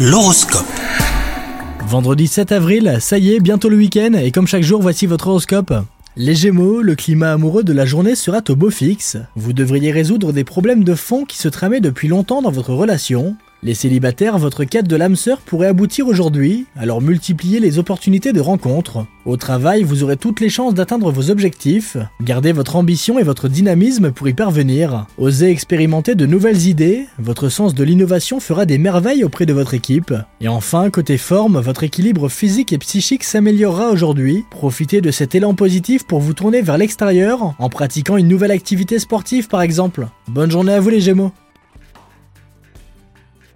L'horoscope. Vendredi 7 avril, ça y est, bientôt le week-end, et comme chaque jour, voici votre horoscope. Les Gémeaux, le climat amoureux de la journée sera au beau fixe. Vous devriez résoudre des problèmes de fond qui se tramaient depuis longtemps dans votre relation. Les célibataires, votre quête de l'âme sœur pourrait aboutir aujourd'hui, alors multipliez les opportunités de rencontres. Au travail, vous aurez toutes les chances d'atteindre vos objectifs. Gardez votre ambition et votre dynamisme pour y parvenir. Osez expérimenter de nouvelles idées, votre sens de l'innovation fera des merveilles auprès de votre équipe. Et enfin, côté forme, votre équilibre physique et psychique s'améliorera aujourd'hui. Profitez de cet élan positif pour vous tourner vers l'extérieur en pratiquant une nouvelle activité sportive par exemple. Bonne journée à vous les Gémeaux